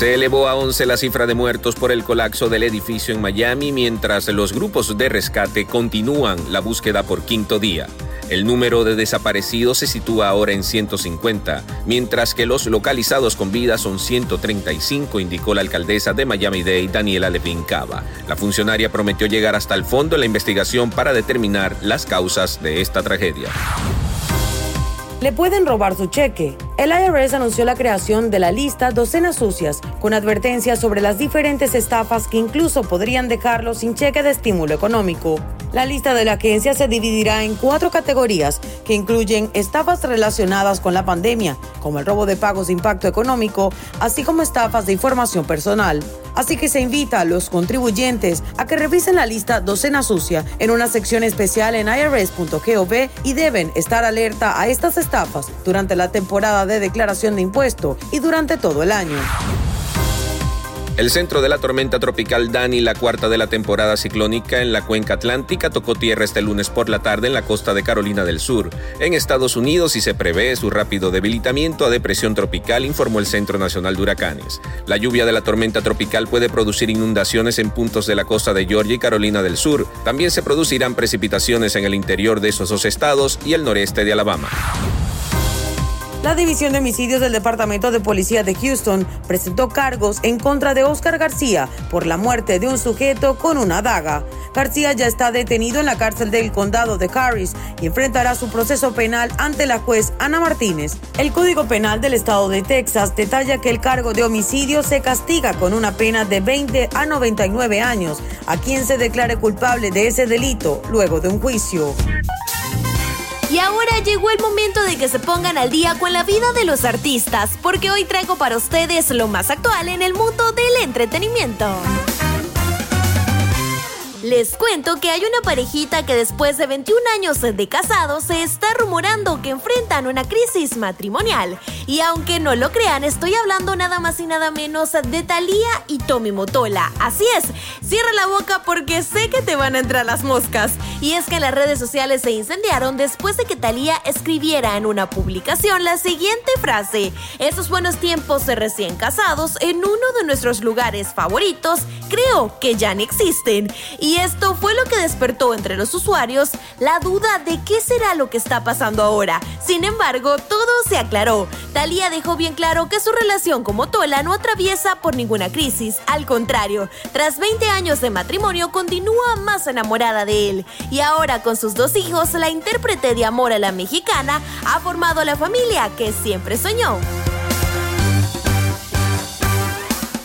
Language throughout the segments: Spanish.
Se elevó a 11 la cifra de muertos por el colapso del edificio en Miami mientras los grupos de rescate continúan la búsqueda por quinto día. El número de desaparecidos se sitúa ahora en 150, mientras que los localizados con vida son 135, indicó la alcaldesa de Miami-Dade, Daniela Levin Cava. La funcionaria prometió llegar hasta el fondo de la investigación para determinar las causas de esta tragedia. Le pueden robar su cheque. El IRS anunció la creación de la lista Docenas Sucias, con advertencias sobre las diferentes estafas que incluso podrían dejarlo sin cheque de estímulo económico. La lista de la agencia se dividirá en cuatro categorías que incluyen estafas relacionadas con la pandemia, como el robo de pagos de impacto económico, así como estafas de información personal. Así que se invita a los contribuyentes a que revisen la lista Docena Sucia en una sección especial en irs.gov y deben estar alerta a estas estafas durante la temporada de declaración de impuesto y durante todo el año. El centro de la tormenta tropical Dani, la cuarta de la temporada ciclónica en la cuenca atlántica, tocó tierra este lunes por la tarde en la costa de Carolina del Sur, en Estados Unidos, y se prevé su rápido debilitamiento a depresión tropical, informó el Centro Nacional de Huracanes. La lluvia de la tormenta tropical puede producir inundaciones en puntos de la costa de Georgia y Carolina del Sur. También se producirán precipitaciones en el interior de esos dos estados y el noreste de Alabama. La División de Homicidios del Departamento de Policía de Houston presentó cargos en contra de Oscar García por la muerte de un sujeto con una daga. García ya está detenido en la cárcel del condado de Harris y enfrentará su proceso penal ante la juez Ana Martínez. El Código Penal del Estado de Texas detalla que el cargo de homicidio se castiga con una pena de 20 a 99 años a quien se declare culpable de ese delito luego de un juicio. Y ahora llegó el momento de que se pongan al día con la vida de los artistas, porque hoy traigo para ustedes lo más actual en el mundo del entretenimiento. Les cuento que hay una parejita que después de 21 años de casados se está rumorando que enfrentan una crisis matrimonial. Y aunque no lo crean, estoy hablando nada más y nada menos de Thalía y Tommy Motola. Así es, cierra la boca porque sé que te van a entrar las moscas. Y es que las redes sociales se incendiaron después de que Thalía escribiera en una publicación la siguiente frase: Esos buenos tiempos de recién casados en uno de nuestros lugares favoritos, creo que ya no existen. Y esto fue lo que despertó entre los usuarios la duda de qué será lo que está pasando ahora. Sin embargo, todo se aclaró. Thalía dejó bien claro que su relación con Motola no atraviesa por ninguna crisis. Al contrario, tras 20 años de matrimonio continúa más enamorada de él. Y ahora con sus dos hijos, la intérprete de Amor a la Mexicana ha formado la familia que siempre soñó.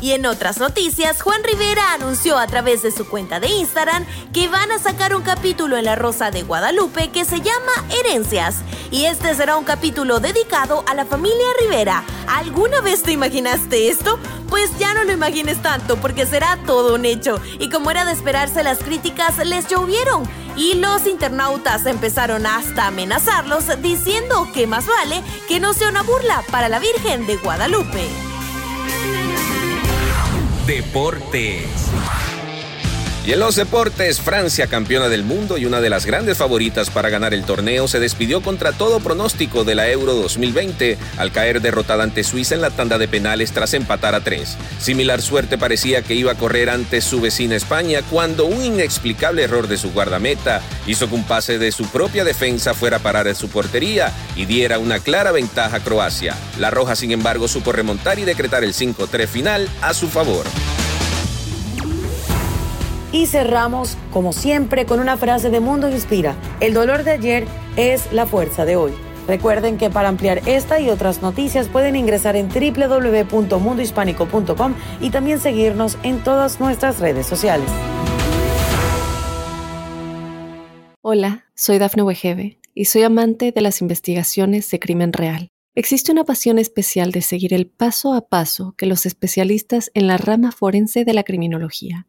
Y en otras noticias, Juan Rivera anunció a través de su cuenta de Instagram que van a sacar un capítulo en La Rosa de Guadalupe que se llama Herencias. Y este será un capítulo dedicado a la familia Rivera. ¿Alguna vez te imaginaste esto? Pues ya no lo imagines tanto porque será todo un hecho. Y como era de esperarse, las críticas les llovieron. Y los internautas empezaron hasta amenazarlos diciendo que más vale que no sea una burla para la Virgen de Guadalupe. Deportes. Y en los deportes, Francia, campeona del mundo y una de las grandes favoritas para ganar el torneo, se despidió contra todo pronóstico de la Euro 2020 al caer derrotada ante Suiza en la tanda de penales tras empatar a tres. Similar suerte parecía que iba a correr ante su vecina España cuando un inexplicable error de su guardameta hizo que un pase de su propia defensa fuera a parar en su portería y diera una clara ventaja a Croacia. La Roja, sin embargo, supo remontar y decretar el 5-3 final a su favor. Y cerramos, como siempre, con una frase de Mundo Inspira. El dolor de ayer es la fuerza de hoy. Recuerden que para ampliar esta y otras noticias pueden ingresar en www.mundohispánico.com y también seguirnos en todas nuestras redes sociales. Hola, soy Dafne Wegebe y soy amante de las investigaciones de crimen real. Existe una pasión especial de seguir el paso a paso que los especialistas en la rama forense de la criminología